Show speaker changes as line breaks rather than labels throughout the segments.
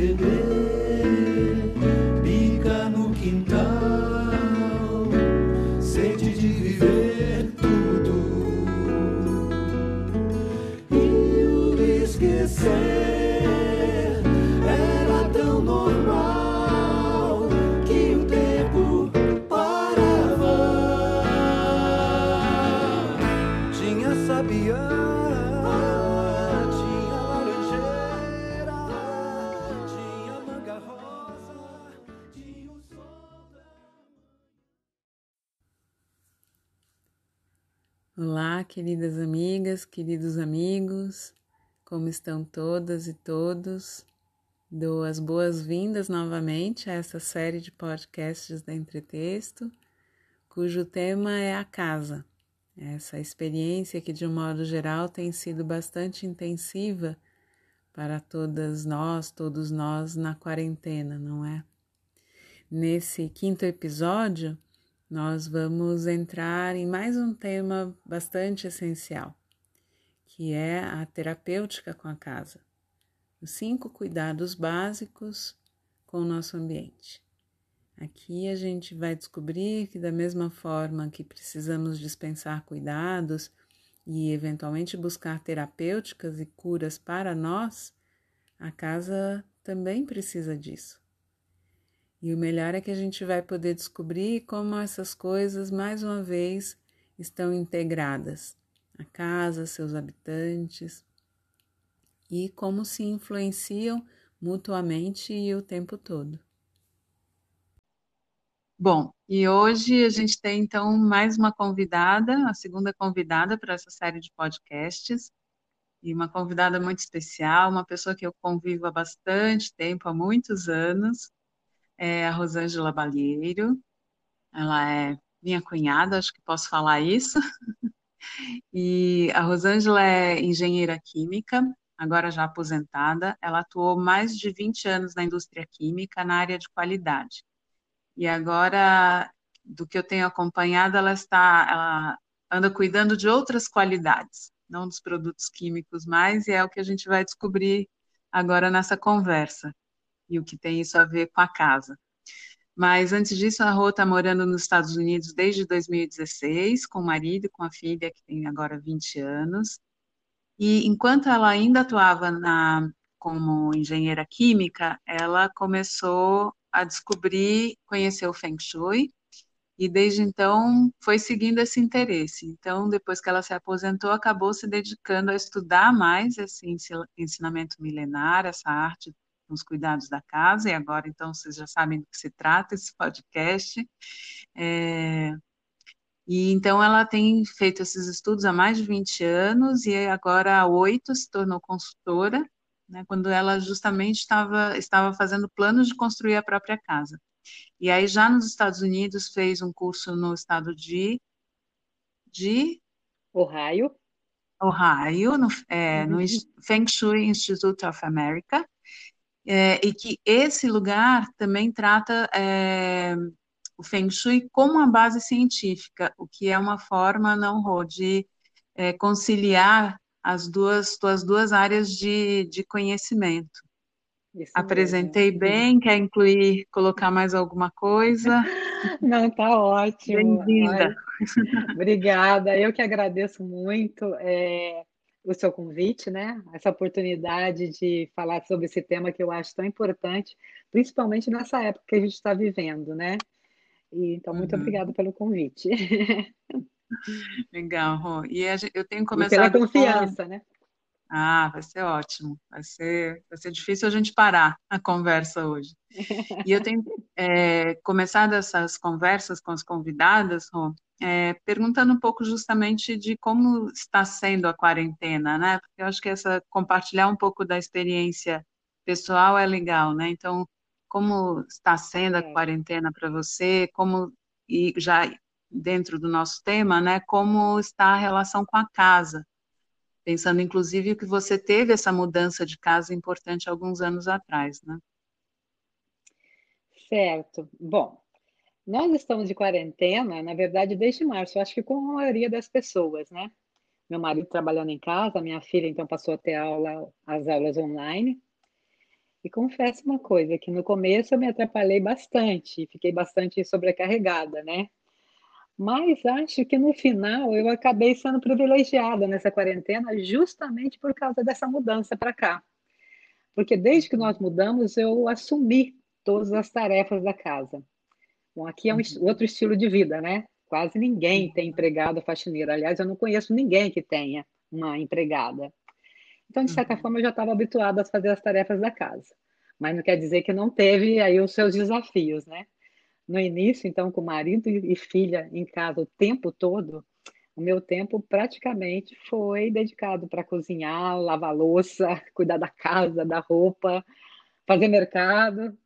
good. Queridas amigas, queridos amigos, como estão todas e todos? Dou as boas-vindas novamente a essa série de podcasts da Entretexto, cujo tema é a casa. Essa experiência que, de um modo geral, tem sido bastante intensiva para todas nós, todos nós na quarentena, não é? Nesse quinto episódio, nós vamos entrar em mais um tema bastante essencial, que é a terapêutica com a casa. Os cinco cuidados básicos com o nosso ambiente. Aqui a gente vai descobrir que, da mesma forma que precisamos dispensar cuidados e eventualmente buscar terapêuticas e curas para nós, a casa também precisa disso. E o melhor é que a gente vai poder descobrir como essas coisas, mais uma vez, estão integradas a casa, seus habitantes e como se influenciam mutuamente e o tempo todo. Bom, e hoje a gente tem então mais uma convidada, a segunda convidada para essa série de podcasts, e uma convidada muito especial, uma pessoa que eu convivo há bastante tempo, há muitos anos, é a Rosângela Balheiro. Ela é minha cunhada, acho que posso falar isso. E a Rosângela é engenheira química, agora já aposentada. Ela atuou mais de 20 anos na indústria química, na área de qualidade. E agora, do que eu tenho acompanhado, ela está, ela anda cuidando de outras qualidades, não dos produtos químicos mais, e é o que a gente vai descobrir agora nessa conversa e o que tem isso a ver com a casa. Mas antes disso, a Rô está morando nos Estados Unidos desde 2016, com o marido e com a filha, que tem agora 20 anos. E enquanto ela ainda atuava na, como engenheira química, ela começou a descobrir, conhecer o Feng Shui, e desde então foi seguindo esse interesse. Então, depois que ela se aposentou, acabou se dedicando a estudar mais esse ensinamento milenar, essa arte os cuidados da casa, e agora então vocês já sabem do que se trata esse podcast. É, e então ela tem feito esses estudos há mais de 20 anos e agora há oito se tornou consultora, né, quando ela justamente estava, estava fazendo planos de construir a própria casa. E aí já nos Estados Unidos fez um curso no estado de, de
Ohio.
Ohio, no, é, no Feng Shui Institute of America, é, e que esse lugar também trata é, o Feng Shui como uma base científica, o que é uma forma, não, Rô, de é, conciliar as duas, tuas duas áreas de, de conhecimento. Isso Apresentei mesmo. bem, quer incluir, colocar mais alguma coisa?
Não, tá ótimo.
Bem-vinda.
Obrigada, eu que agradeço muito. É, o seu convite, né? Essa oportunidade de falar sobre esse tema que eu acho tão importante, principalmente nessa época que a gente está vivendo, né? E, então, muito uhum. obrigada pelo convite.
Legal, Rô. E eu tenho começado.
E pela confiança,
com...
né?
Ah, vai ser ótimo. Vai ser, vai ser difícil a gente parar a conversa hoje. E eu tenho é, começado essas conversas com as convidadas, Rô, é, perguntando um pouco justamente de como está sendo a quarentena, né? Porque eu acho que essa compartilhar um pouco da experiência pessoal é legal, né? Então, como está sendo a quarentena para você? Como e já dentro do nosso tema, né? Como está a relação com a casa? Pensando inclusive que você teve essa mudança de casa importante alguns anos atrás, né?
Certo. Bom, nós estamos de quarentena, na verdade, desde março, acho que com a maioria das pessoas, né? Meu marido trabalhando em casa, minha filha então passou a ter aula, as aulas online. E confesso uma coisa, que no começo eu me atrapalhei bastante, fiquei bastante sobrecarregada, né? Mas acho que no final eu acabei sendo privilegiada nessa quarentena justamente por causa dessa mudança para cá. Porque desde que nós mudamos, eu assumi todas as tarefas da casa. Bom, aqui é um uhum. outro estilo de vida, né? Quase ninguém tem empregada faxineira. Aliás, eu não conheço ninguém que tenha uma empregada. Então, de certa uhum. forma, eu já estava habituada a fazer as tarefas da casa. Mas não quer dizer que não teve aí os seus desafios, né? No início, então, com marido e filha em casa o tempo todo, o meu tempo praticamente foi dedicado para cozinhar, lavar louça, cuidar da casa, da roupa, fazer mercado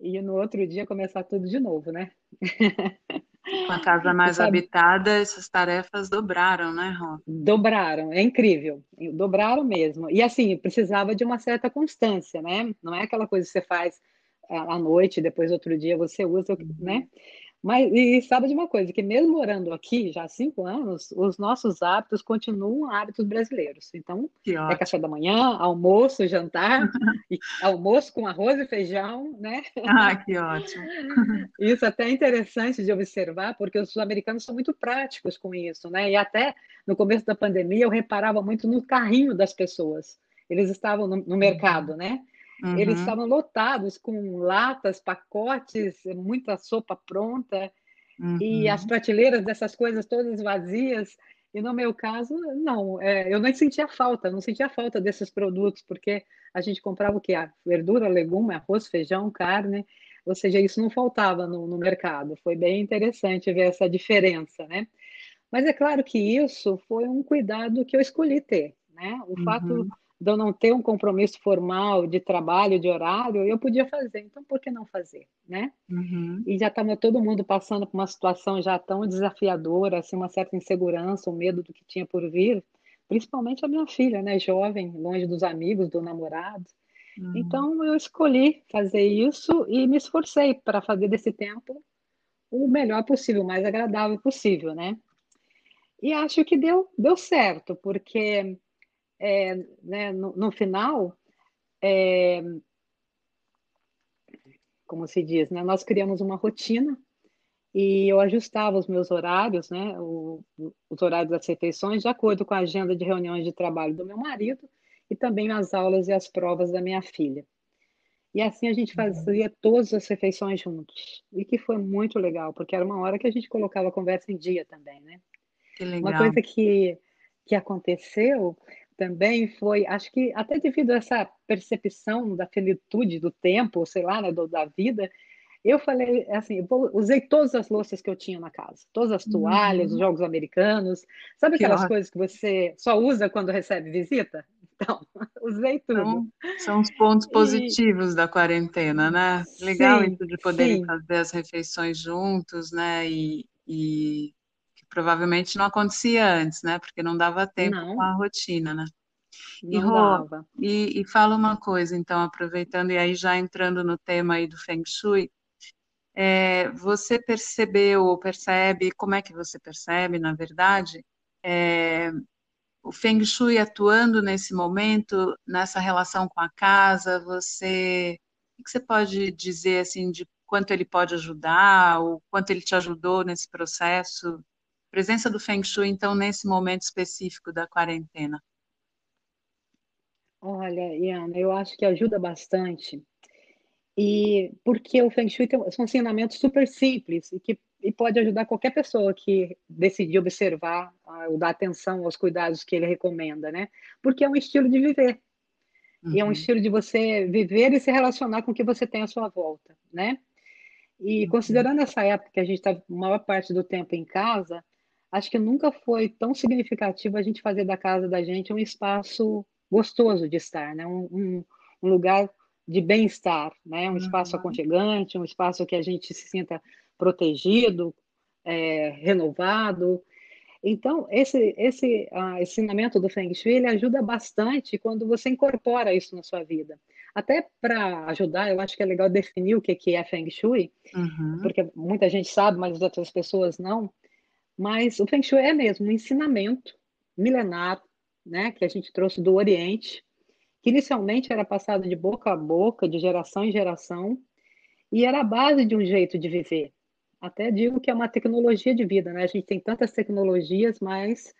e no outro dia começar tudo de novo, né?
Com a casa mais habitada, essas tarefas dobraram, né, Rô?
Dobraram, é incrível, dobraram mesmo. E assim, precisava de uma certa constância, né? Não é aquela coisa que você faz à noite, depois outro dia você usa, uhum. né? Mas e sabe de uma coisa, que mesmo morando aqui já há cinco anos, os nossos hábitos continuam hábitos brasileiros. Então, é café da manhã, almoço, jantar, almoço com arroz e feijão, né?
Ah, que ótimo.
Isso até é interessante de observar, porque os sul-americanos são muito práticos com isso, né? E até no começo da pandemia eu reparava muito no carrinho das pessoas. Eles estavam no, no mercado, né? Uhum. Eles estavam lotados com latas, pacotes, muita sopa pronta uhum. e as prateleiras dessas coisas todas vazias. E no meu caso, não, é, eu não sentia falta, não sentia falta desses produtos, porque a gente comprava o que? A verdura, legume, arroz, feijão, carne, ou seja, isso não faltava no, no mercado. Foi bem interessante ver essa diferença, né? Mas é claro que isso foi um cuidado que eu escolhi ter, né? O uhum. fato de eu não ter um compromisso formal de trabalho, de horário, eu podia fazer. Então, por que não fazer, né? Uhum. E já estava todo mundo passando por uma situação já tão desafiadora, assim, uma certa insegurança, um medo do que tinha por vir, principalmente a minha filha, né, jovem, longe dos amigos, do namorado. Uhum. Então, eu escolhi fazer isso e me esforcei para fazer desse tempo o melhor possível, o mais agradável possível, né? E acho que deu, deu certo, porque é, né, no, no, final, é, como se diz, né, nós criamos uma rotina e eu ajustava os meus horários, né, o, os horários das refeições, de acordo com a agenda de reuniões de trabalho do meu marido e também as aulas e as provas da minha filha. E assim a gente fazia todas as refeições juntos. E que foi muito legal, porque era uma hora que a gente colocava a conversa em dia também, né?
Que legal.
Uma coisa que, que aconteceu também foi, acho que até devido a essa percepção da finitude do tempo, sei lá, né, do, da vida, eu falei assim, eu usei todas as louças que eu tinha na casa, todas as toalhas, uhum. os jogos americanos, sabe que aquelas coisas que você só usa quando recebe visita? Então, usei tudo. Então,
são os pontos positivos e... da quarentena, né? Legal sim, isso de poderem sim. fazer as refeições juntos, né? E, e provavelmente não acontecia antes, né? Porque não dava tempo não. com a rotina, né?
E, Rô,
e, e fala uma coisa, então, aproveitando e aí já entrando no tema aí do Feng Shui, é, você percebeu ou percebe, como é que você percebe, na verdade, é, o Feng Shui atuando nesse momento, nessa relação com a casa, você, o que você pode dizer, assim, de quanto ele pode ajudar, ou quanto ele te ajudou nesse processo presença do Feng Shui, então, nesse momento específico da quarentena?
Olha, Iana, eu acho que ajuda bastante. E porque o Feng Shui tem, são ensinamentos super simples e que e pode ajudar qualquer pessoa que decidir observar uh, ou dar atenção aos cuidados que ele recomenda, né? Porque é um estilo de viver. Uhum. E é um uhum. estilo de você viver e se relacionar com o que você tem à sua volta, né? E uhum. considerando essa época que a gente está a maior parte do tempo em casa, acho que nunca foi tão significativo a gente fazer da casa da gente um espaço gostoso de estar, né? um, um, um lugar de bem-estar, né? um espaço uhum. aconchegante, um espaço que a gente se sinta protegido, é, renovado. Então, esse, esse uh, ensinamento do Feng Shui ele ajuda bastante quando você incorpora isso na sua vida. Até para ajudar, eu acho que é legal definir o que, que é Feng Shui, uhum. porque muita gente sabe, mas outras pessoas não. Mas o Feng Shui é mesmo um ensinamento milenar, né, que a gente trouxe do Oriente, que inicialmente era passado de boca a boca, de geração em geração, e era a base de um jeito de viver. Até digo que é uma tecnologia de vida, né? A gente tem tantas tecnologias, mas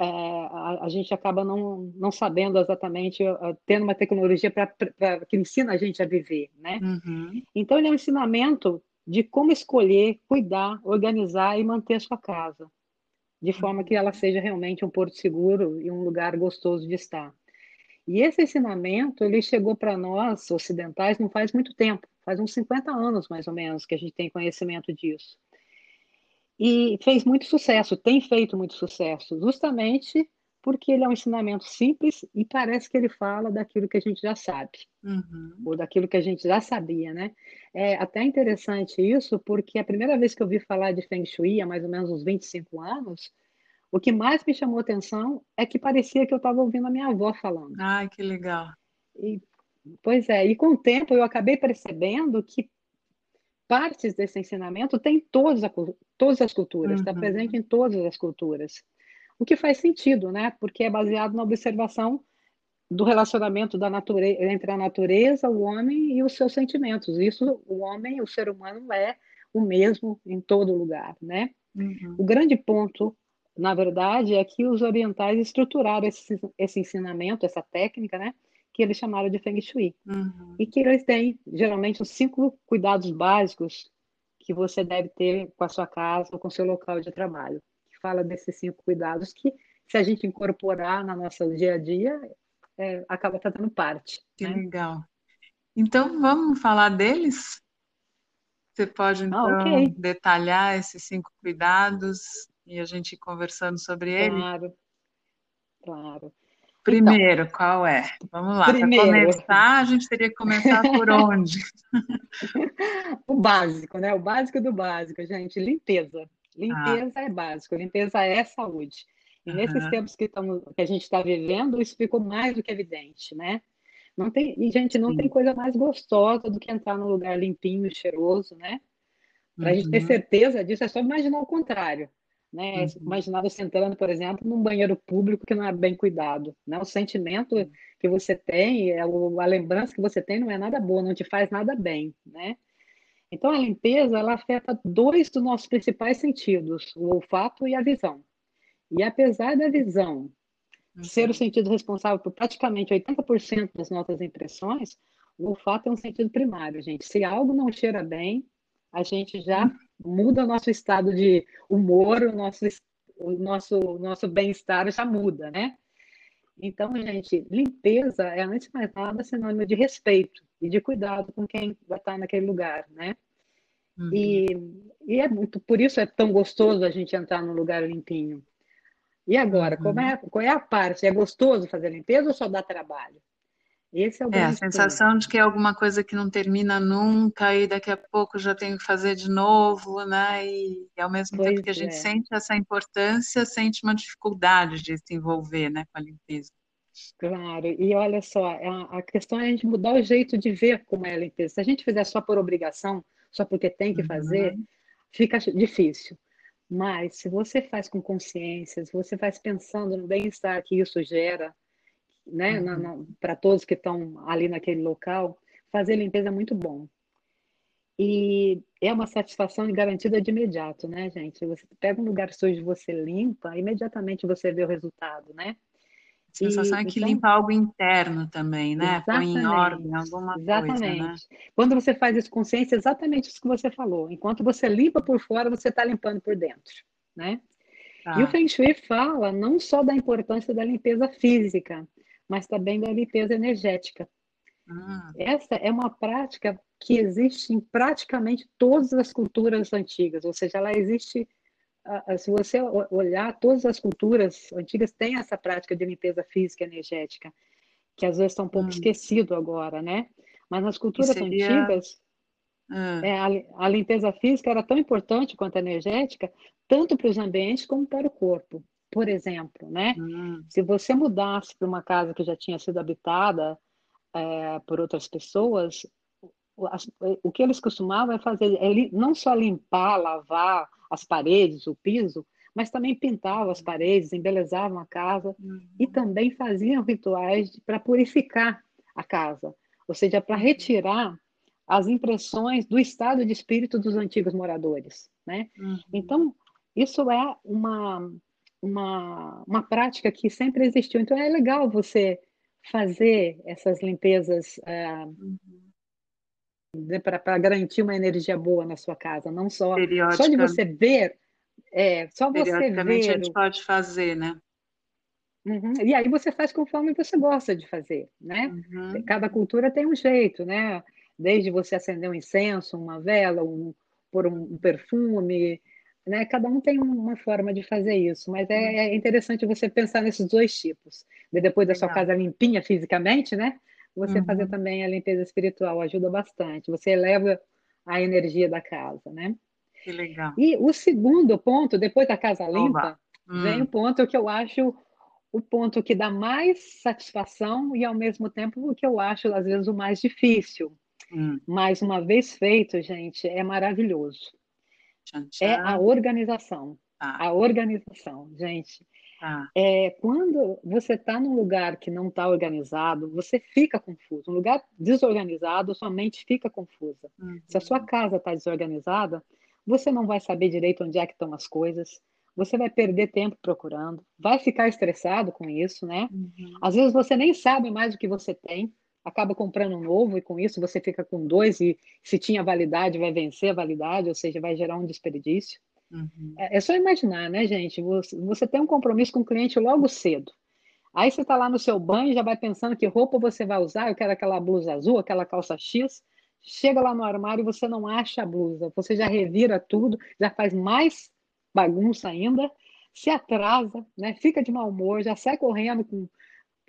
é, a, a, gente acaba não, não sabendo exatamente, uh, tendo uma tecnologia pra, pra, que ensina a gente a viver, né? Uhum. Então, ele é um ensinamento de como escolher, cuidar, organizar e manter a sua casa, de forma que ela seja realmente um porto seguro e um lugar gostoso de estar. E esse ensinamento, ele chegou para nós, ocidentais, não faz muito tempo, faz uns 50 anos, mais ou menos, que a gente tem conhecimento disso. E fez muito sucesso, tem feito muito sucesso, justamente porque ele é um ensinamento simples e parece que ele fala daquilo que a gente já sabe, uhum. ou daquilo que a gente já sabia, né? É até interessante isso, porque a primeira vez que eu vi falar de Feng Shui, há mais ou menos uns 25 anos, o que mais me chamou atenção é que parecia que eu estava ouvindo a minha avó falando.
Ai, que legal.
E, pois é, e com o tempo eu acabei percebendo que partes desse ensinamento tem todas, a, todas as culturas, está uhum. presente em todas as culturas. O que faz sentido, né? Porque é baseado na observação do relacionamento da natureza, entre a natureza, o homem e os seus sentimentos. Isso, o homem, o ser humano é o mesmo em todo lugar, né? Uhum. O grande ponto, na verdade, é que os orientais estruturaram esse, esse ensinamento, essa técnica, né? Que eles chamaram de Feng Shui. Uhum. E que eles têm, geralmente, os cinco cuidados básicos que você deve ter com a sua casa ou com o seu local de trabalho fala desses cinco cuidados que, se a gente incorporar na nossa dia a dia, é, acaba fazendo parte.
Que
né?
legal. Então, vamos falar deles? Você pode, ah, então, ah, okay. detalhar esses cinco cuidados e a gente ir conversando sobre ele?
Claro, claro.
Primeiro, então, qual é? Vamos lá, para começar, a gente teria que começar por onde?
o básico, né? O básico do básico, gente, limpeza. Limpeza ah. é básico, limpeza é saúde. E uhum. nesses tempos que, estamos, que a gente está vivendo, isso ficou mais do que evidente, né? Não tem, e, gente, não Sim. tem coisa mais gostosa do que entrar num lugar limpinho, cheiroso, né? Para a uhum. gente ter uhum. certeza disso, é só imaginar o contrário. Né? Uhum. Imaginar você entrando, por exemplo, num banheiro público que não é bem cuidado. Né? O sentimento que você tem, é a lembrança que você tem não é nada boa, não te faz nada bem. Né? Então, a limpeza ela afeta dois dos nossos principais sentidos, o olfato e a visão. E apesar da visão uhum. ser o sentido responsável por praticamente 80% das nossas impressões, o olfato é um sentido primário, gente. Se algo não cheira bem, a gente já muda o nosso estado de humor, o nosso, o nosso, nosso bem-estar já muda, né? Então, gente, limpeza é, antes de mais nada, sinônimo de respeito e de cuidado com quem vai estar naquele lugar, né? Uhum. E, e é muito, por isso é tão gostoso a gente entrar num lugar limpinho. E agora, uhum. como é, qual é a parte? É gostoso fazer limpeza ou só dá trabalho?
Esse é o É, a sensação de que é alguma coisa que não termina nunca e daqui a pouco já tenho que fazer de novo, né? E, e ao mesmo pois tempo que a gente é. sente essa importância, sente uma dificuldade de se envolver, né, com a limpeza.
Claro, e olha só, é a questão é a gente mudar o jeito de ver como é a limpeza. Se a gente fizer só por obrigação, só porque tem que fazer, uhum. fica difícil. Mas se você faz com consciência, se você faz pensando no bem-estar que isso gera, né, uhum. para todos que estão ali naquele local, fazer limpeza é muito bom. E é uma satisfação garantida de imediato, né, gente? Você pega um lugar sujo, você limpa, imediatamente você vê o resultado, né?
A sensação e, é que então, limpa algo interno também, né? Põe em ordem alguma exatamente. coisa, né?
Quando você faz isso consciência, é exatamente isso que você falou. Enquanto você limpa por fora, você está limpando por dentro, né? Tá. E o Feng Shui fala não só da importância da limpeza física, mas também da limpeza energética. Ah. Essa é uma prática que existe em praticamente todas as culturas antigas, ou seja, ela existe se você olhar, todas as culturas antigas têm essa prática de limpeza física e energética, que às vezes está um pouco hum. esquecido agora, né? Mas nas culturas seria... antigas, hum. é, a, a, limpeza física era tão importante quanto a energética, tanto para os ambientes como para o corpo. Por exemplo, né? Hum. Se você mudasse para uma casa que já tinha sido habitada é, por outras pessoas, o, o que eles costumavam é fazer, é, não só limpar, lavar, as paredes, o piso, mas também pintavam as paredes, embelezavam a casa
uhum.
e também faziam rituais para purificar a casa, ou seja, para
Uhum.
retirar as impressões do estado de espírito dos antigos moradores, né?
Uhum.
Então, isso é uma, uma, uma prática que sempre existiu. Então, é legal você fazer essas limpezas ah,
Uhum.
né, para garantir uma energia boa na sua casa, não só só de você ver, é, só você
periodicamente a
ver
gente
o,
pode fazer, né?
Uhum. E aí você faz conforme você gosta de fazer, né?
Uhum.
Cada cultura tem um jeito, né? Desde você acender um incenso, uma vela, um, pôr um, um perfume, né? Cada um tem uma forma de fazer isso, mas é,
Uhum.
é interessante você pensar nesses dois tipos. De depois da sua
Legal.
casa limpinha fisicamente, né? Você fazer
Uhum.
também a limpeza espiritual ajuda bastante. Você eleva a energia da casa, né?
Que legal.
E o segundo ponto, depois da casa limpa, vem
Hum.
o ponto que eu acho o ponto que dá mais satisfação e, ao mesmo tempo, o que eu acho, às vezes, o mais difícil.
Hum.
Mas, uma vez feito, gente, é maravilhoso.
Tchan,
É a
tchan.
organização.
Tá,
A organização, gente.
tá.
É, quando você está num lugar que não está organizado, você fica confuso. Um lugar desorganizado, sua mente fica confusa. Se a sua
Uhum.
casa está desorganizada, você não vai saber direito onde é que estão as coisas, você vai perder tempo procurando, vai ficar estressado com isso, né?
Uhum.
Às vezes você nem sabe mais o que você tem, acaba comprando um novo e com isso você fica com dois e se tinha validade, vai vencer a validade, ou seja, vai gerar um desperdício.
Uhum.
É é só imaginar, né, gente? Você, você tem um compromisso com o cliente logo cedo. Aí você está lá no seu banho e já vai pensando que roupa você vai usar. Eu quero aquela blusa azul, aquela calça X. Chega lá no armário e você não acha a blusa. Você já revira tudo, já faz mais bagunça ainda, se atrasa, né? Fica de mau humor, já sai correndo com,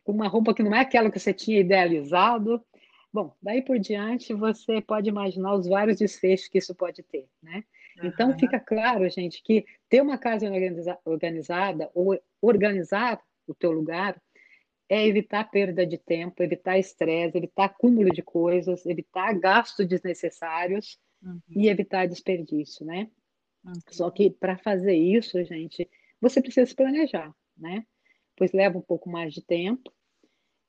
com uma roupa que não é aquela que você tinha idealizado. Bom, daí por diante você pode imaginar os vários desfechos que isso pode ter, né? Então
Aham.
fica claro, gente, que ter uma casa organiza- organizada ou organizar o teu lugar é evitar perda de tempo, evitar estresse, evitar acúmulo de coisas, evitar gastos desnecessários
Uhum.
e evitar desperdício, né?
Uhum.
Só que para fazer isso, gente, você precisa se planejar, né? Pois leva um pouco mais de tempo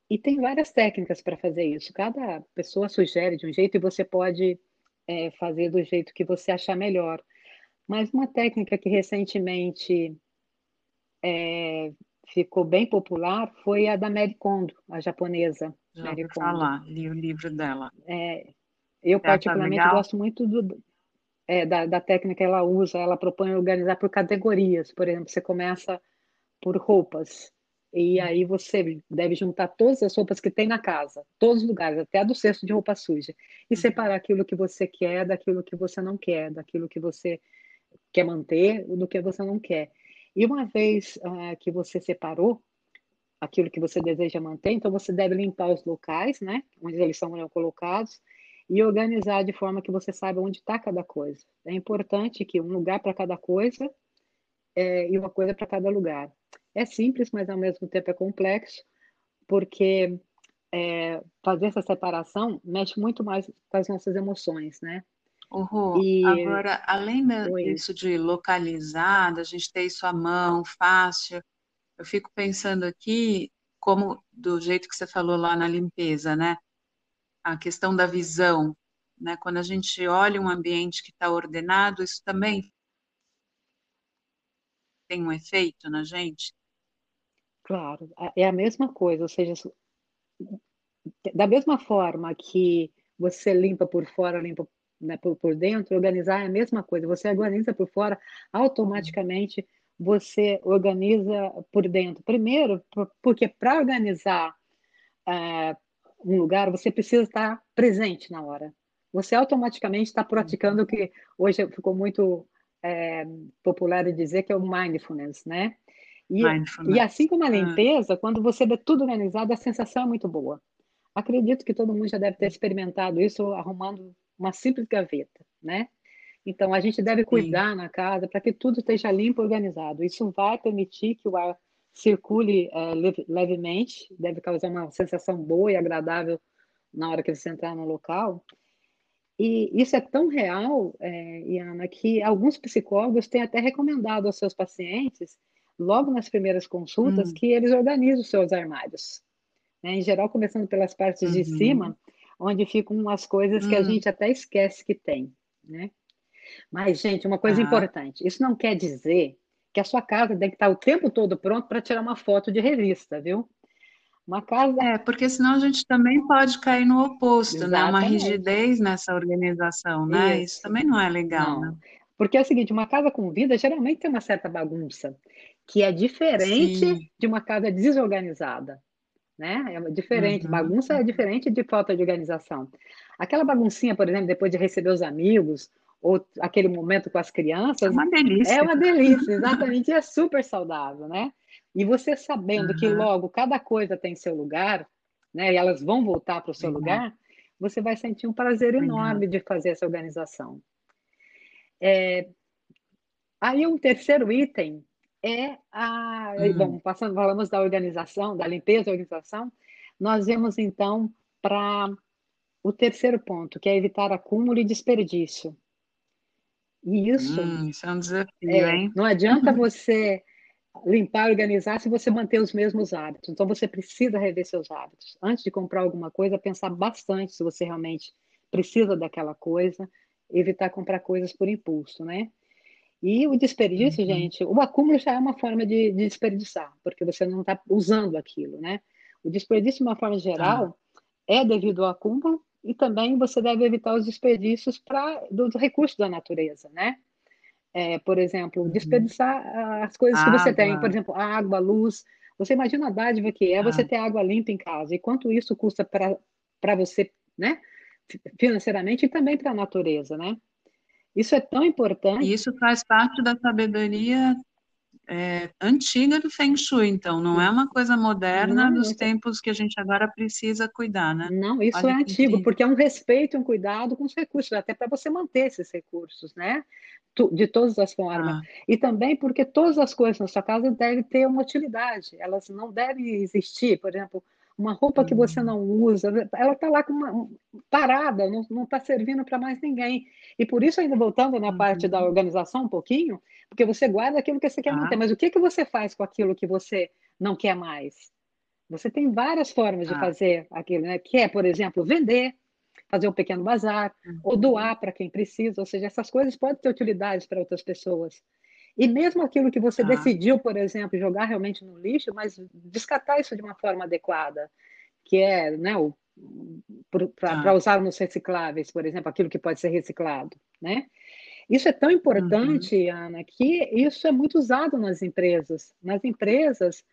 e tem várias técnicas para fazer isso. Cada pessoa sugere de um jeito e você pode é, fazer do jeito que você achar melhor. Mas uma técnica que recentemente é, ficou bem popular foi a da Mary Kondo, a japonesa
Já
Mary Kondo.
falar, li o livro dela.
É, eu
acha
particularmente
legal?
gosto muito do, é, da, da técnica que ela usa. Ela propõe organizar por categorias. Por exemplo, você começa por roupas. E aí você deve juntar todas as roupas que tem na casa, todos os lugares, até a do cesto de roupa suja, e
Uhum.
separar aquilo que você quer daquilo que você não quer, daquilo que você quer manter do que você não quer. E uma vez ah, que você separou aquilo que você deseja manter, então você deve limpar os locais, né, onde eles são colocados, e organizar de forma que você saiba onde está cada coisa. É importante que um lugar para cada coisa é, e uma coisa para cada lugar. É simples, mas ao mesmo tempo é complexo, porque é, fazer essa separação mexe muito mais com as nossas emoções, né?
Rô,
E
agora, além disso de localizar, da gente ter isso à mão, fácil, eu fico pensando aqui, como do jeito que você falou lá na limpeza, né? A questão da visão, né? Quando a gente olha um ambiente que está ordenado, isso também tem um efeito na gente?
Claro, é a mesma coisa, ou seja, da mesma forma que você limpa por fora, limpa né, por, por dentro, organizar é a mesma coisa. Você organiza por fora, automaticamente você organiza por dentro. Primeiro, por- porque para organizar ah, um lugar, você precisa estar presente na hora. Você automaticamente está praticando o que hoje ficou muito eh, popular dizer que é o mindfulness, né? E, e assim como a
Ah.
limpeza, quando você vê tudo organizado, a sensação é muito boa. Acredito que todo mundo já deve ter experimentado isso arrumando uma simples gaveta, né? Então, a gente deve cuidar na casa para que tudo esteja limpo e organizado. Isso vai permitir que o ar circule eh, leve- levemente, deve causar uma sensação boa e agradável na hora que você entrar no local. E isso é tão real, é, Iana, que alguns psicólogos têm até recomendado aos seus pacientes, logo nas primeiras consultas,
Hum,
que eles organizem os seus armários. né? Em geral, começando pelas partes de
uhum,
cima, onde ficam as coisas que a
hum,
gente até esquece que tem, né? Mas, gente, uma coisa
tá.
importante: isso não quer dizer que a sua casa tem que estar o tempo todo pronto para tirar uma foto de revista, viu? Uma casa.
É, porque senão a gente também pode cair no oposto, né? Uma
Exatamente.
rigidez nessa organização, né? Isso
Isso.
também não é legal, né?
Não. Porque é o seguinte, uma casa com vida geralmente tem uma certa bagunça, que é diferente
Sim.
de uma casa desorganizada, né? É diferente.
Uhum,
Bagunça é
uhum.
diferente de falta de organização. Aquela baguncinha, por exemplo, depois de receber os amigos, ou aquele momento com as
É
crianças,
uma
é
delícia.
uma delícia, exatamente, e é super saudável, né? E você sabendo que
Aham,
logo cada coisa tem seu lugar, né? E elas vão voltar para o seu
legal,
lugar, você vai sentir um prazer enorme de fazer essa organização. Aí um terceiro item é a, bom,
Hum,
passando, falamos da organização, da limpeza da organização, nós vamos então para o terceiro ponto, que é evitar acúmulo e desperdício. E isso,
hum, isso é um desafio,
é,
hein?
não adianta você limpar e organizar se você manter os mesmos hábitos. Então você precisa rever seus hábitos. Antes de comprar alguma coisa, pensar bastante se você realmente precisa daquela coisa, evitar comprar coisas por impulso, né? E o desperdício,
Uhum,
gente, o acúmulo já é uma forma de, de desperdiçar, porque você não está usando aquilo, né? O desperdício, de uma forma geral, é devido ao acúmulo e também você deve evitar os desperdícios pra, dos recursos da natureza, né? É, por exemplo,
Uhum.
desperdiçar ah, as coisas que você tem, por exemplo, água, luz. Você imagina a dádiva que é você
tá.
ter água limpa em casa e quanto isso custa para para você, né? Financeiramente e também para a natureza, né? Isso é tão
E
importante.
isso faz parte da sabedoria é, antiga do Feng Shui, então, não é uma coisa moderna
Não,
dos tempos que a gente agora precisa cuidar, né?
Não, isso é
Olha que
antigo, porque é um respeito e um cuidado com os recursos, até para você manter esses recursos, né? De todas as formas.
Tá.
E também porque todas as coisas na sua casa devem ter uma utilidade, elas não devem existir. Por exemplo, uma roupa que você
Hum,
não usa, ela está lá com uma, parada, não está servindo para mais ninguém. E por isso, ainda voltando na parte da
uhum,
organização um pouquinho, porque você guarda aquilo que você quer manter,
tá,
mas o que que você faz com aquilo que você não quer mais? Você tem várias formas de
tá.
fazer aquilo, né? Que é, por exemplo, vender, fazer um pequeno bazar, ou
Uhum,
doar para quem precisa, ou seja, essas coisas podem ter utilidades para outras pessoas. E mesmo aquilo que você
tá.
decidiu, por exemplo, jogar realmente no lixo, mas descartar isso de uma forma adequada, que é, né, para
Tá.
usar nos recicláveis, por exemplo, aquilo que pode ser reciclado, né? Isso é tão
Uhum,
importante, Ana, que isso é muito usado nas empresas. Nas empresas,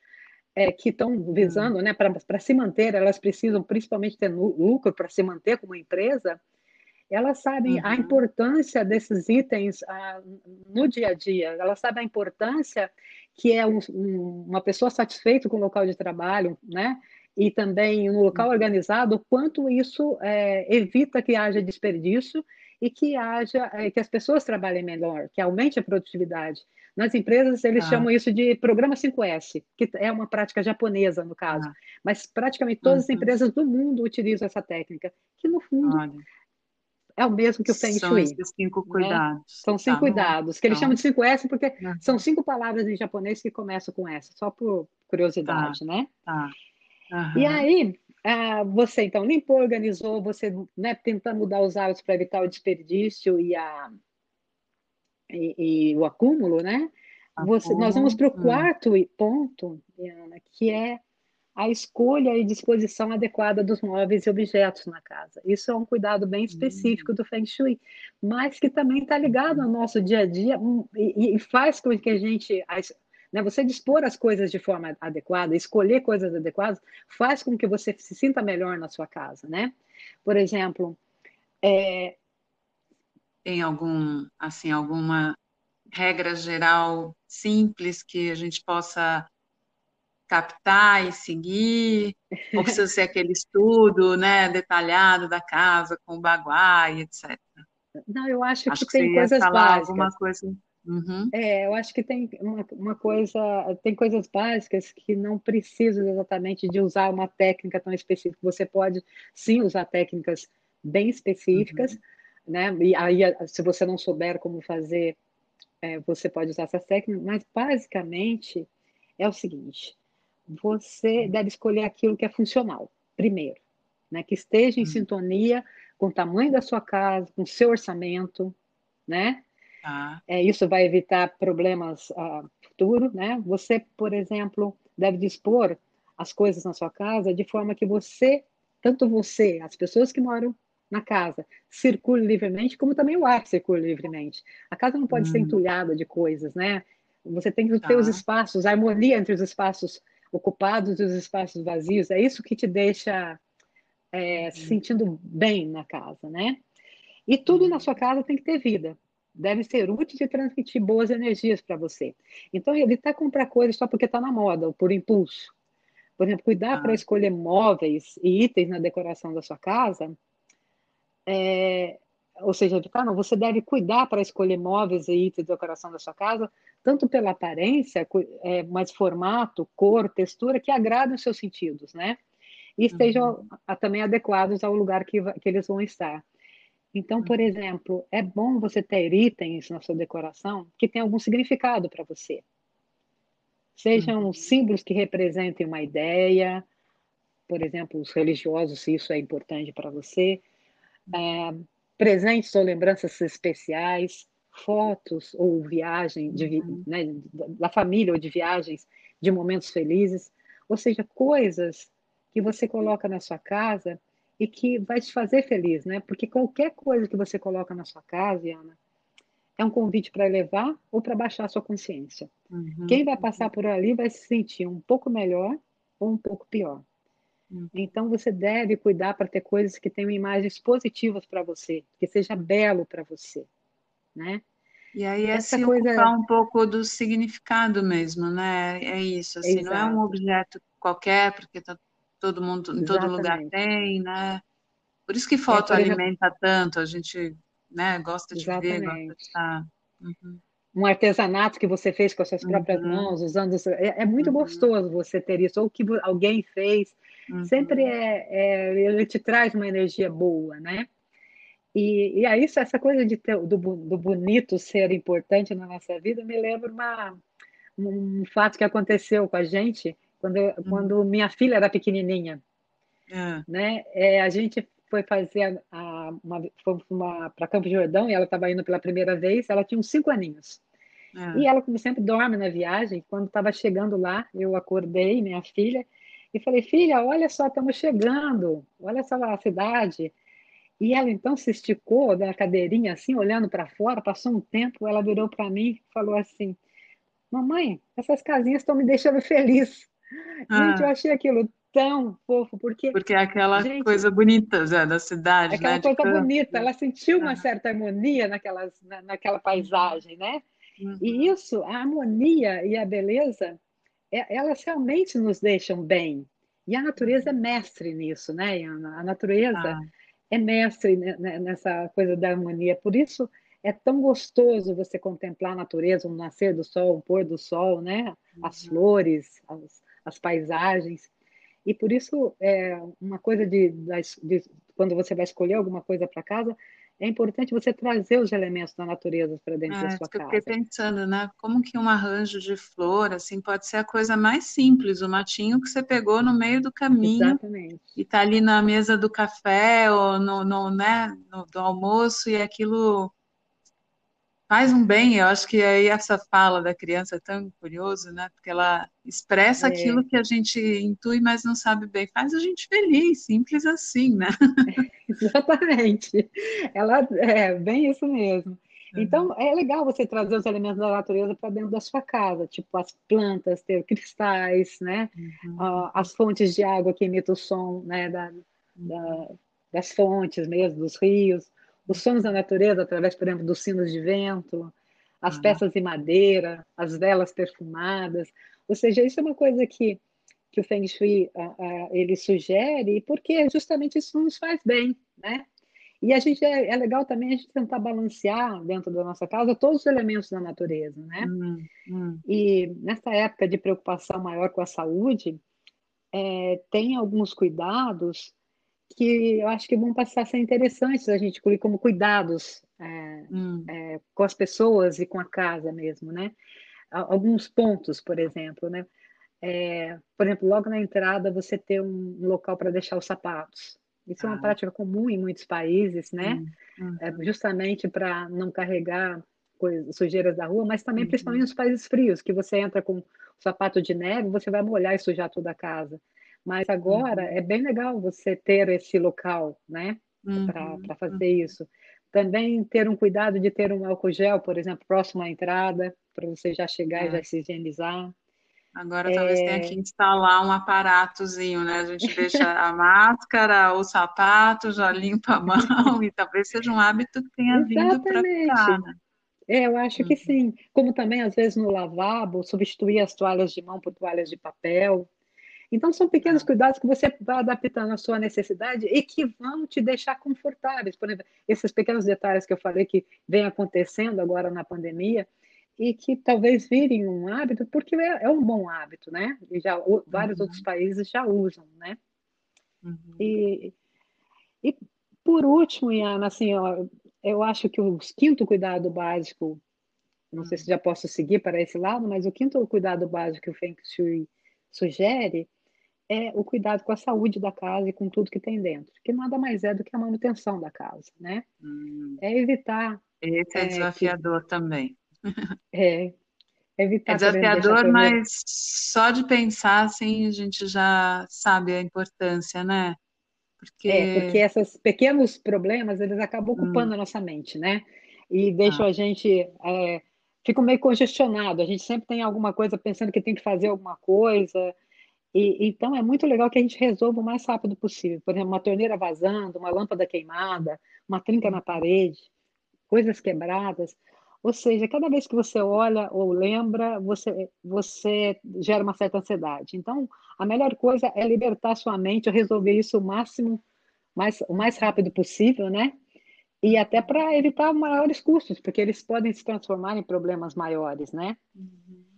é, que estão visando, né, para se manter, elas precisam principalmente ter lucro para se manter como empresa, elas sabem a
uhum,
importância desses itens ah, no dia a dia, elas sabem a importância que é um, um, uma pessoa satisfeita com o local de trabalho, né? E também no local
uhum.
organizado, quanto isso é, evita que haja desperdício e que haja é, que as pessoas trabalhem melhor, que aumente a produtividade. Nas empresas, eles
Tá,
chamam isso de programa 5S, que é uma prática japonesa, no caso.
tá.
Mas praticamente todas as
Uhum.
empresas do mundo utilizam essa técnica, que no fundo
Olha,
é o mesmo que o Feng
são
Shui,
esses cinco
né?
cuidados.
São cinco
Tá
cuidados, que eles chamam
Então,
de 5S porque são
uhum,
cinco palavras em japonês que começam com essa, só por
tá,
curiosidade, né?
tá.
E
Aham,
aí, ah, você então limpou, organizou, você né, tentando mudar os hábitos para evitar o desperdício e, a, e, e o acúmulo, né? Você, nós vamos para o
Hum,
quarto ponto, Diana, que é a escolha e disposição adequada dos móveis e objetos na casa. Isso é um cuidado bem específico
hum,
do Feng Shui, mas que também está ligado ao nosso dia a dia hum, e, e faz com que a gente. Né, você dispor as coisas de forma adequada, escolher coisas adequadas, faz com que você se sinta melhor na sua casa, né? Por exemplo, é,
Tem algum, assim, alguma regra geral simples que a gente possa captar e seguir? Ou precisa ser aquele estudo, né, detalhado da casa com o baguá e etc.
não, eu acho
Acho
que
que
tem coisas
falar alguma
básicas.
coisa. Uhum,
É, eu acho que tem uma, uma coisa, tem coisas básicas que não precisam exatamente de usar uma técnica tão específica. Você pode sim usar técnicas bem específicas,
uhum,
né? E aí, se você não souber como fazer, é, você pode usar essas técnicas, mas basicamente é o seguinte: você deve escolher aquilo que é funcional, primeiro, né? Que esteja em hum. sintonia com o tamanho da sua casa, com o seu orçamento, né? Ah. É, isso vai evitar problemas uh, futuro, né? Você, por exemplo, deve dispor as coisas na sua casa de forma que você, tanto você, as pessoas que moram na casa, circule livremente, como também o ar circule livremente. A casa não pode ser hum. entulhada de coisas, né? Você tem que ter os tá. espaços, a harmonia entre os espaços ocupados e os espaços vazios. É isso que te deixa é, se sentindo bem na casa, né? E tudo na sua casa tem que ter vida. Deve ser útil e transmitir boas energias para você. Então, evitar comprar coisas só porque está na moda ou por impulso. Por exemplo, cuidar ah. para escolher móveis e itens na decoração da sua casa. É, ou seja, evitar, não, você deve cuidar para escolher móveis e itens de decoração da sua casa, tanto pela aparência, é, mas formato, cor, textura, que agradem os seus sentidos, né? E estejam uhum. também adequados ao lugar que, que eles vão estar. Então, por uhum. exemplo, é bom você ter itens na sua decoração que tenham algum significado para você. Sejam uhum. símbolos que representem uma ideia, por exemplo, os religiosos, se isso é importante para você, é, presentes ou lembranças especiais, fotos ou viagem de, uhum. né, da família ou de viagens de momentos felizes, ou seja, coisas que você coloca na sua casa e que vai te fazer feliz, né? Porque qualquer coisa que você coloca na sua casa, Ana, é um convite para elevar ou para baixar a sua consciência. Uhum. Quem vai passar por ali vai se sentir um pouco melhor ou um pouco pior. Então você deve cuidar para ter coisas que tenham imagens positivas para você, que seja belo para você, né?
E aí é Essa se coisa... ocupar um pouco do significado mesmo, né? É isso, assim, Exato. não é um objeto qualquer, porque está todo mundo, em todo lugar tem, né? Por isso que é, foto é, alimenta exemplo... tanto, a gente né, gosta de Exatamente. ver, gosta de estar. Uhum.
Um artesanato que você fez com as suas próprias uhum. mãos, usando. É, é muito uhum. gostoso você ter isso, ou que alguém fez. Sempre uhum. é, é, ele te traz uma energia boa, né? E, e aí, essa coisa de ter, do, do bonito ser importante na nossa vida me lembra uma, um fato que aconteceu com a gente quando, uhum. quando minha filha era pequenininha. É. Né? É, a gente foi fazer a, uma, uma para Campo Jordão e ela estava indo pela primeira vez, ela tinha uns cinco aninhos. É. E ela, como sempre, dorme na viagem. Quando estava chegando lá, eu acordei minha filha e falei: Filha, olha só, estamos chegando, olha só a cidade. E ela então se esticou da cadeirinha assim, olhando para fora. Passou um tempo, ela virou para mim e falou assim: Mamãe, essas casinhas estão me deixando feliz. Ah. Gente, eu achei aquilo tão fofo, porque...
Porque é aquela gente, coisa bonita já da cidade,
aquela
né?
coisa campo. bonita, ela sentiu uma ah. certa harmonia naquelas, na, naquela paisagem, né? Uhum. E isso, a harmonia e a beleza, elas realmente nos deixam bem. E a natureza é mestre nisso, né, Ana? A natureza ah. é mestre nessa coisa da harmonia. Por isso é tão gostoso você contemplar a natureza, o nascer do sol, o pôr do sol, né? As uhum. flores, as, as paisagens. E por isso, é, uma coisa de, de, quando você vai escolher alguma coisa para casa, é importante você trazer os elementos da natureza para dentro é, da sua casa. Eu
fiquei pensando, né? Como que um arranjo de flor, assim, pode ser a coisa mais simples, o matinho que você pegou no meio do caminho Exatamente. e está ali na mesa do café ou no, no né, no, do almoço e aquilo faz um bem. Eu acho que aí essa fala da criança é tão curioso, né? Porque ela expressa é. aquilo que a gente intui, mas não sabe bem. Faz a gente feliz, simples assim, né?
Exatamente. Ela é bem isso mesmo. Uhum. Então, é legal você trazer os elementos da natureza para dentro da sua casa, tipo as plantas, ter cristais, né? Uhum. Uh, as fontes de água que emitem o som, né? Da, da, das fontes mesmo, dos rios os sons da natureza através, por exemplo, dos sinos de vento, as uhum. peças de madeira, as velas perfumadas. Ou seja, isso é uma coisa que, que o Feng Shui ele sugere, porque justamente isso nos faz bem, né? E a gente é, é, legal também a gente tentar balancear dentro da nossa casa todos os elementos da natureza, né? Uhum. Uhum. E nessa época de preocupação maior com a saúde, é, tem alguns cuidados que eu acho que vão passar a ser interessantes a gente incluir como cuidados é,
Hum,
é, com as pessoas e com a casa mesmo, né? Alguns pontos, por exemplo, né? É, por exemplo, logo na entrada você ter um um local para deixar os sapatos. Isso é uma
tá.
prática comum em muitos países, né?
Hum, hum,
É, justamente para não carregar coisas, sujeiras da rua, mas também principalmente
uhum,
nos países frios, que você entra com o sapato de neve, você vai molhar e sujar toda a casa. Mas agora
uhum,
é bem legal você ter esse local, né? Para
uhum,
para fazer
uhum.
isso. Também ter um cuidado de ter um álcool gel, por exemplo, próximo à entrada, para você já chegar e
É.
já se higienizar.
Agora talvez tenha que instalar um aparatozinho, né? A gente deixa a máscara, o sapato, já limpa a mão, e talvez seja um hábito que tenha vindo para ficar,
Exatamente.
né?
É, eu acho que
Uhum.
sim. Como também, às vezes, no lavabo, substituir as toalhas de mão por toalhas de papel. Então, são pequenos
Tá.
cuidados que você vai adaptando à sua necessidade e que vão te deixar confortáveis. Por exemplo, esses pequenos detalhes que eu falei que vem acontecendo agora na pandemia e que talvez virem um hábito, porque é, é um bom hábito, né? E já o- vários outros
Uhum.
países já usam, né?
Uhum.
E, e por último, Iana, assim, ó, eu acho que o quinto cuidado básico, não sei
Hum.
se já posso seguir para esse lado, mas o quinto cuidado básico que o Feng Shui sugere é o cuidado com a saúde da casa e com tudo que tem dentro, que nada mais é do que a manutenção da casa, né?
Hum.
É evitar
Esse é
é, que
desafiador também.
é,
É
evitar, a
desafiador, mas só de pensar assim a gente já sabe a importância, né?
É, porque
Porque
esses pequenos problemas, eles acabam
hum,
ocupando a nossa mente, né? E deixam a gente, é, fica meio congestionado, a gente sempre tem alguma coisa pensando que tem que fazer alguma coisa, e então é muito legal que a gente resolva o mais rápido possível. Por exemplo, uma torneira vazando, uma lâmpada queimada, uma trinca na parede, coisas quebradas. Ou seja, cada vez que você olha ou lembra, você, você gera uma certa ansiedade. Então, a melhor coisa é libertar sua mente, resolver isso o máximo, mais, o mais rápido possível, né? E até para evitar maiores custos, porque eles podem se transformar em problemas maiores, né?
Uhum.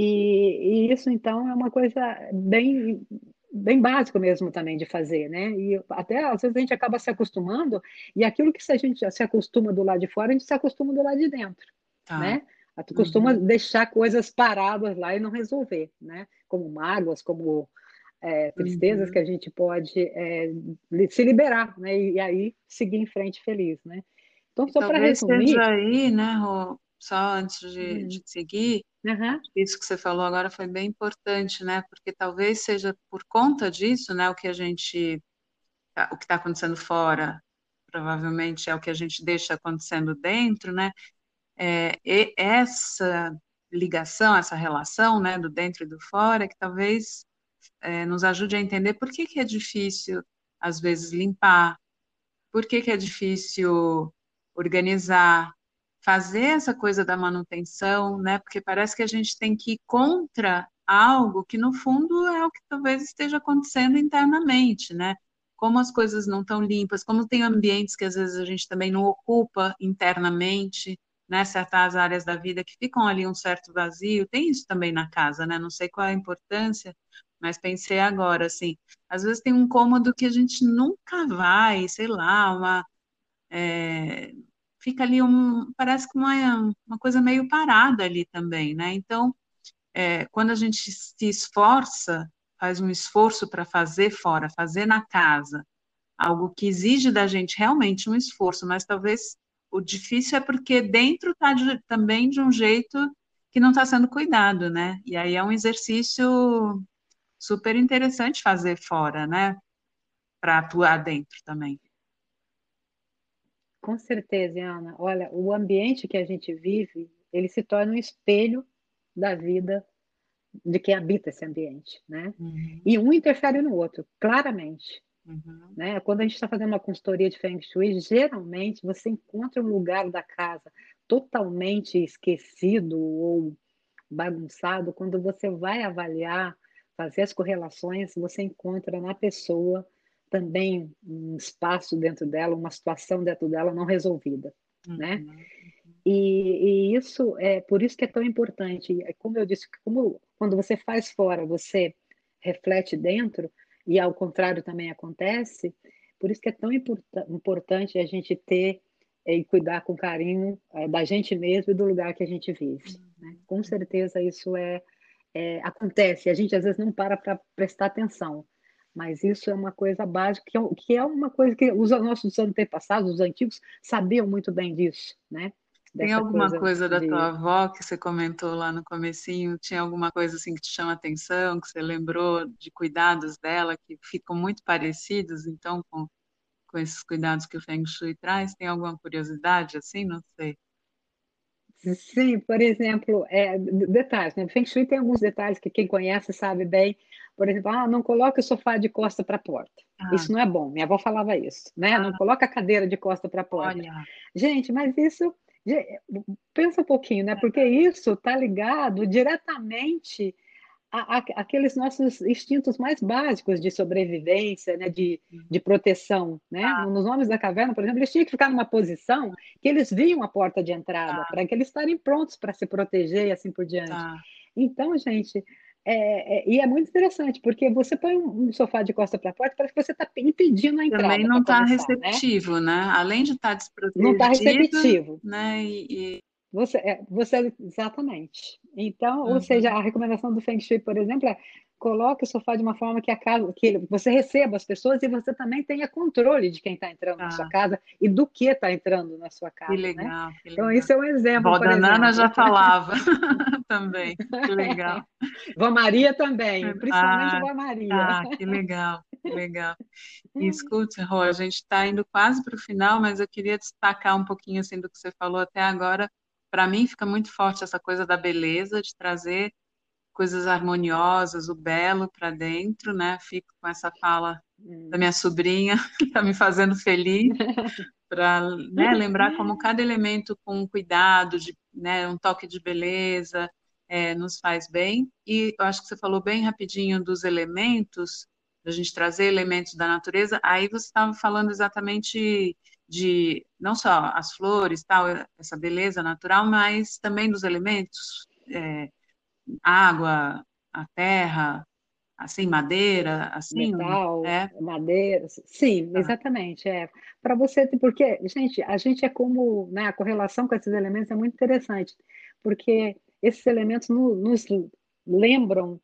E, e isso, então, é uma coisa bem, bem básica mesmo também de fazer, né? E até, às vezes, a gente acaba se acostumando, e aquilo que a gente se acostuma do lado de fora, a gente se acostuma do lado de dentro,
Tá.
né? A gente costuma
Uhum.
deixar coisas paradas lá e não resolver, né? Como mágoas, como é, tristezas que
Uhum.
a gente pode é, se liberar, né? E aí seguir em frente feliz, né? Então,
E
só para
talvez seja
resumir,
aí, né, Rô, só antes de, de
hum,
seguir, que isso que você falou agora foi bem importante, né? Porque talvez seja por conta disso, né, o que a gente, o que está acontecendo fora, provavelmente é o que a gente deixa acontecendo dentro, né? É, e essa ligação, essa relação, né, do dentro e do fora, que talvez é, nos ajude a entender por que que é difícil, às vezes, limpar, por que que é difícil organizar, fazer essa coisa da manutenção, né? Porque parece que a gente tem que ir contra algo que, no fundo, é o que talvez esteja acontecendo internamente, né? Como as coisas não estão limpas, como tem ambientes que às vezes a gente também não ocupa internamente, né? Certas áreas da vida que ficam ali um certo vazio. Tem isso também na casa, né? Não sei qual é a importância, mas pensei agora, assim, às vezes tem um cômodo que a gente nunca vai, sei lá, uma é, fica ali um, parece que uma, uma coisa meio parada ali também, né? Então, é, quando a gente se esforça, faz um esforço para fazer fora, fazer na casa, algo que exige da gente realmente um esforço, mas talvez o difícil é porque dentro está de, também de um jeito que não está sendo cuidado, né? E aí é um exercício super interessante fazer fora, né? Para atuar dentro também.
Com certeza, Ana. Olha, o ambiente que a gente vive, ele se torna um espelho da vida de quem habita esse ambiente, né?
Uhum,
E um interfere no outro, claramente.
uhum,
Né? Quando a gente está fazendo uma consultoria de Feng Shui, geralmente você encontra um lugar da casa totalmente esquecido ou bagunçado, quando você vai avaliar, fazer as correlações, você encontra na pessoa também um espaço dentro dela, uma situação dentro dela não resolvida, né?
uhum.
E, e isso é por isso que é tão importante. Como eu disse, como quando você faz fora, você reflete dentro, e ao contrário também acontece, Por isso que é tão importante a gente ter é, e cuidar com carinho é, da gente mesmo e do lugar que a gente vive. Né? Com certeza isso é, é, acontece. A gente às vezes não para para prestar atenção, mas isso é uma coisa básica que é, que é uma coisa que os nossos antepassados, os antigos, sabiam muito bem disso, né?
Tem alguma coisa, coisa da de... tua avó que você comentou lá no comecinho? Tinha alguma coisa assim que te chama atenção, que você lembrou de cuidados dela que ficam muito parecidos, então, com com esses cuidados que o Feng Shui traz? Tem alguma curiosidade assim? Não sei.
Sim, por exemplo, é, detalhes, né? Feng Shui tem alguns detalhes que quem conhece sabe bem. Por exemplo, ah, não coloque o sofá de costa para a porta. Ah. Isso não é bom. Minha avó falava isso, né? Ah. Não coloca a cadeira de costa para a porta. Olha. Gente, mas isso pensa um pouquinho, né? Porque isso está ligado diretamente a, a, aqueles nossos instintos mais básicos de sobrevivência, né, de, de proteção. Né? Ah. Nos Homens da Caverna, por exemplo, eles tinham que ficar numa posição que eles viam a porta de entrada, ah. para que eles estarem prontos para se proteger e assim por diante. Ah. Então, gente, é, é, e é muito interessante, porque você põe um, sofá de costa para a porta, parece que você está impedindo a entrada.
Também não está receptivo, né? né? Além de estar tá desprotegido.
Não está receptivo.
Né? E, e
você, é, você exatamente. Então, uhum. ou seja, a recomendação do Feng Shui, por exemplo, é coloque o sofá de uma forma que a casa, que você receba as pessoas e você também tenha controle de quem está entrando ah. na sua ah. casa e do que está entrando na sua casa.
Que legal.
Né?
Que
legal. Então, isso é um exemplo.
Da Nana já falava também. Que legal.
Vó Maria também, principalmente ah, Vó Maria.
Ah, que legal, que legal. E escute, Rô, a gente está indo quase para o final, mas eu queria destacar um pouquinho assim do que você falou até agora para mim fica muito forte essa coisa da beleza, de trazer coisas harmoniosas, o belo para dentro, né? Fico com essa fala da minha sobrinha, que está me fazendo feliz, para né, lembrar como cada elemento com cuidado, de, né, um toque de beleza, é, nos faz bem. E eu acho que você falou bem rapidinho dos elementos, da gente trazer elementos da natureza. Aí você estava falando exatamente de não só as flores, tal, essa beleza natural, mas também dos elementos, é, água, a terra, assim, madeira, assim,
metal, é? madeira, sim, ah. exatamente, é. Para você, porque, gente, a gente é como, né, a correlação com esses elementos é muito interessante, porque esses elementos nos lembram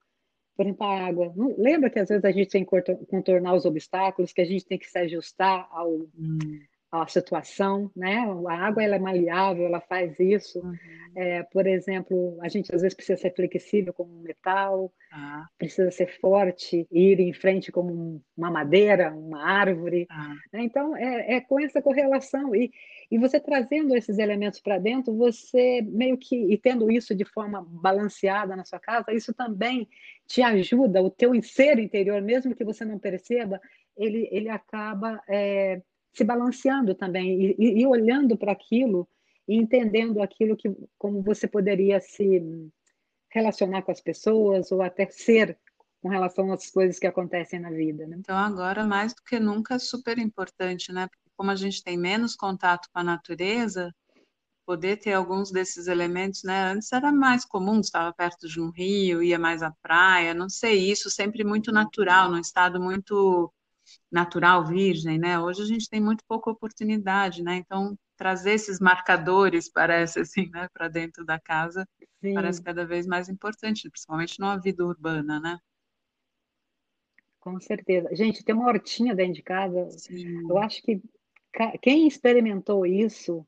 por exemplo, a água. Não, lembra que às vezes a gente tem que contornar os obstáculos, que a gente tem que se ajustar ao, hum a situação, né? A água ela é maleável, ela faz isso. Uhum. É, por exemplo, a gente às vezes precisa ser flexível como um metal, ah. precisa ser forte e ir em frente como uma madeira, uma árvore. Ah. Né? Então é, é, com essa correlação e, e você trazendo esses elementos para dentro, você meio que e tendo isso de forma balanceada na sua casa, isso também te ajuda o teu ser interior, mesmo que você não perceba, ele ele acaba é, se balanceando também e, e olhando para aquilo e entendendo aquilo que como você poderia se relacionar com as pessoas ou até ser com relação às coisas que acontecem na vida. Né?
Então agora mais do que nunca é super importante, né? Porque como a gente tem menos contato com a natureza, poder ter alguns desses elementos, né? Antes era mais comum, estava perto de um rio, ia mais à praia, não sei, isso sempre muito natural, num estado muito natural, virgem, né? Hoje a gente tem muito pouca oportunidade, né? Então, trazer esses marcadores, parece assim, né, para dentro da casa, Sim. parece cada vez mais importante, principalmente numa vida urbana, né?
Com certeza. Gente, tem uma hortinha dentro de casa. Sim. Eu acho que quem experimentou isso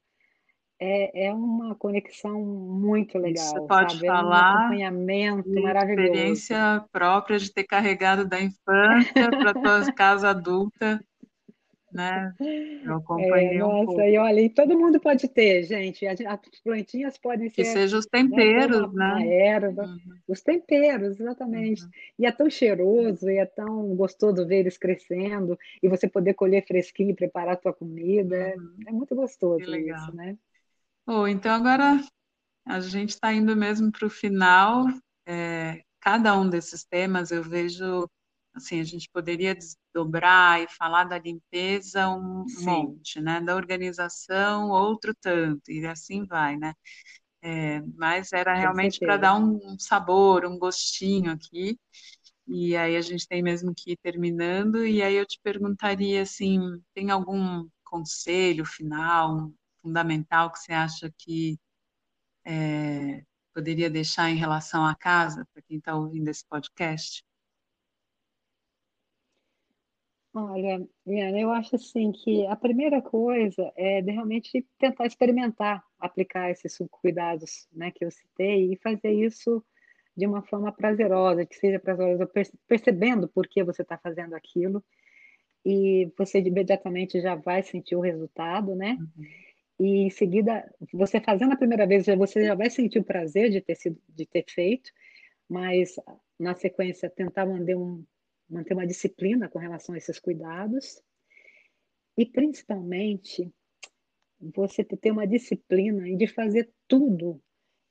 é, é uma conexão muito legal. Você
pode
sabe?
falar. É
um acompanhamento maravilhoso.
Experiência própria de ter carregado da infância para a tua casa adulta. Né? Eu acompanhei
é,
um
nossa,
pouco.
e olha, e todo mundo pode ter, gente. As plantinhas podem ser.
Que sejam os temperos, né?
né? Erva, uhum. Os temperos, exatamente. Uhum. E é tão cheiroso, e é tão gostoso ver eles crescendo, e você poder colher fresquinho e preparar a tua comida. É, uhum. É, é muito gostoso isso, né?
Oh, então agora a gente está indo mesmo para o final. É, cada um desses temas eu vejo, assim, a gente poderia desdobrar e falar da limpeza um Sim. monte, né? Da organização outro tanto, e assim vai, né? É, mas era realmente para dar um sabor, um gostinho aqui. E aí a gente tem mesmo que ir terminando, e aí eu te perguntaria assim, tem algum conselho final, fundamental que você acha que é, poderia deixar em relação à casa, para quem está ouvindo esse podcast?
Olha, Liana, eu acho assim que a primeira coisa é de realmente tentar experimentar aplicar esses cuidados, né, que eu citei e fazer isso de uma forma prazerosa, que seja prazerosa, percebendo por que você está fazendo aquilo, e você imediatamente já vai sentir o resultado, né? Uhum. E em seguida, você fazendo a primeira vez, você já vai sentir o prazer de ter sido, de ter feito, mas na sequência tentar manter, um, manter uma disciplina com relação a esses cuidados e principalmente você ter uma disciplina de fazer tudo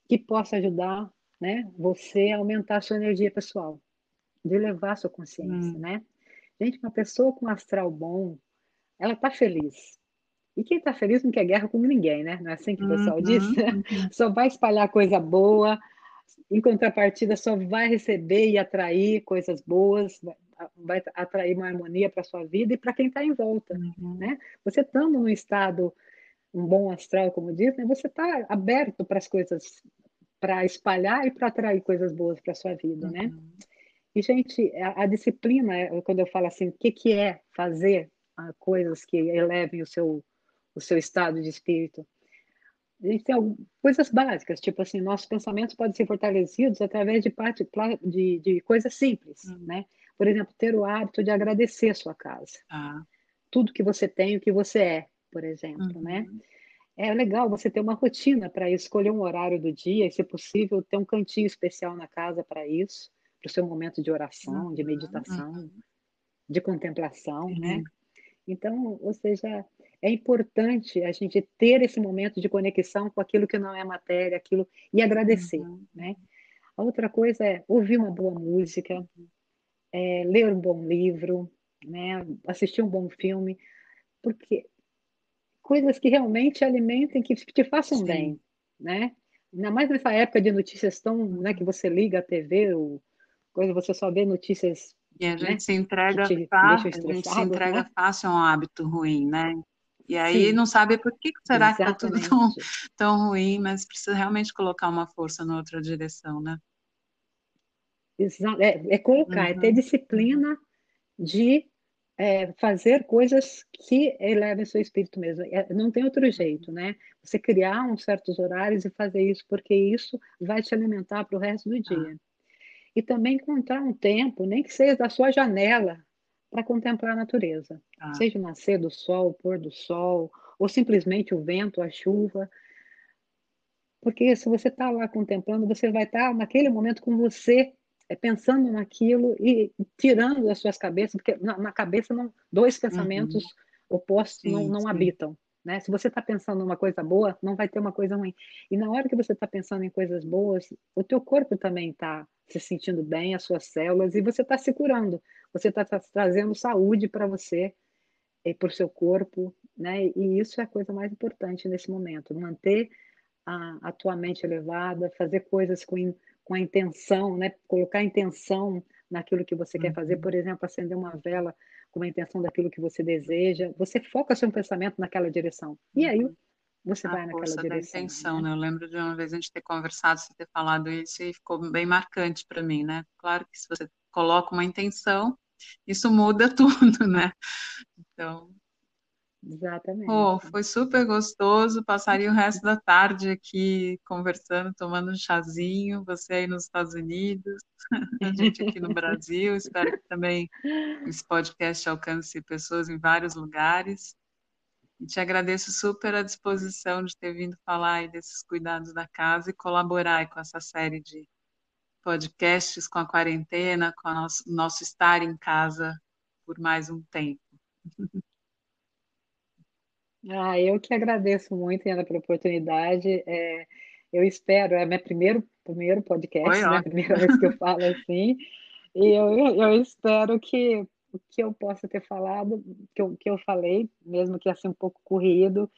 que possa ajudar né? Você aumentar a sua energia pessoal, de levar a sua consciência, hum. né? Gente, uma pessoa com astral bom, ela está feliz. E quem está feliz não quer guerra com ninguém, né? Não é assim que o pessoal uhum, diz? Uhum. Só vai espalhar coisa boa, em contrapartida, só vai receber e atrair coisas boas, vai atrair uma harmonia para a sua vida e para quem está em volta, uhum. né? Você estando num estado, um bom astral, como diz, né? você está aberto para as coisas para espalhar e para atrair coisas boas para a sua vida, né? uhum. E, gente, a, a, disciplina, quando eu falo assim, o que, que é fazer ah, coisas que elevem o seu, o seu estado de espírito? A gente tem coisas básicas, tipo assim, nossos pensamentos podem ser fortalecidos através de, parte, de, de coisas simples, uhum. né? Por exemplo, ter o hábito de agradecer a sua casa. Ah. Tudo que você tem, o que você é, por exemplo, né? uhum. né? é legal você ter uma rotina para escolher um horário do dia e, se possível, ter um cantinho especial na casa para isso, para o seu momento de oração, de meditação, uhum. de contemplação, uhum. né? Então, ou seja, é importante a gente ter esse momento de conexão com aquilo que não é matéria, aquilo e agradecer, uhum. né? A outra coisa é ouvir uma boa música, é, ler um bom livro, né? Assistir um bom filme, porque coisas que realmente alimentem, que te façam Sim. bem, né? Ainda mais nessa época de notícias tão, né, que você liga a TV, ou coisa, você só vê notícias.
E a né, gente né, se entrega fácil, a gente se entrega né? fácil a um hábito ruim, né? E aí Sim. não sabe por que será Exatamente. que está tudo tão, tão ruim, mas precisa realmente colocar uma força na outra direção, né?
É, é colocar, uhum. é ter uhum. disciplina de é, fazer coisas que elevem seu espírito mesmo. É, não tem outro jeito, né? Você criar uns certos horários e fazer isso, porque isso vai te alimentar para o resto do dia. Ah. E também encontrar um tempo, nem que seja da sua janela, para contemplar a natureza. Ah. Seja o nascer do sol, o pôr do sol, ou simplesmente o vento, a chuva. Porque se você está lá contemplando, você vai estar tá naquele momento com você é pensando naquilo e tirando das suas cabeças, porque na, na cabeça não, dois pensamentos uhum. opostos sim, não, não sim. habitam. Né? Se você está pensando uma coisa boa, não vai ter uma coisa ruim. E na hora que você está pensando em coisas boas, o teu corpo também está se sentindo bem, as suas células, e você está se curando. Você está trazendo saúde para você e para o seu corpo, né? E isso é a coisa mais importante nesse momento. Manter a, a tua mente elevada, fazer coisas com com a intenção, né? colocar a intenção naquilo que você uhum. quer fazer, uhum. por exemplo, acender uma vela com a intenção daquilo que você deseja, você foca seu pensamento naquela direção. E aí uhum. você a vai naquela direção. Da
intenção, né? né? Eu lembro de uma vez a gente ter conversado, você ter falado isso e ficou bem marcante para mim, né? Claro que se você coloca uma intenção, isso muda tudo, né? Então,
Exatamente.
Oh, foi super gostoso. Passaria o resto da tarde aqui conversando, tomando um chazinho. Você aí nos Estados Unidos, a gente aqui no Brasil. Espero que também esse podcast alcance pessoas em vários lugares. E te agradeço super a disposição de ter vindo falar aí desses cuidados da casa e colaborar com essa série de podcasts, com a quarentena, com o nosso, nosso estar em casa por mais um tempo.
Ah, eu que agradeço muito, Ana, pela oportunidade. É, eu espero, é meu primeiro, primeiro podcast, né? Primeira vez que eu falo assim. E eu, eu espero que o que eu possa ter falado, que eu, que eu falei, mesmo que assim um pouco corrido,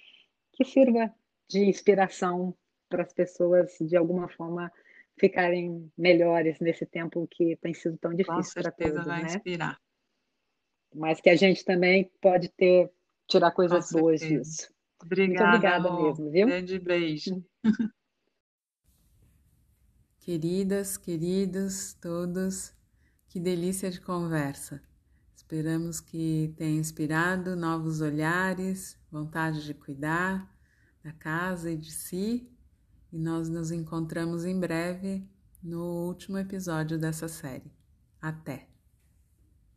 que sirva de inspiração para as pessoas de alguma forma ficarem melhores nesse tempo que tem sido tão difícil para todos,
vai
né?
inspirar.
Mas que a gente também pode ter tirar coisas boas disso.
Obrigada,
Muito obrigada
amor.
mesmo, viu?
Grande beijo. Queridas, queridos, todos, que delícia de conversa. Esperamos que tenha inspirado novos olhares, vontade de cuidar da casa e de si. E nós nos encontramos em breve no último episódio dessa série. Até!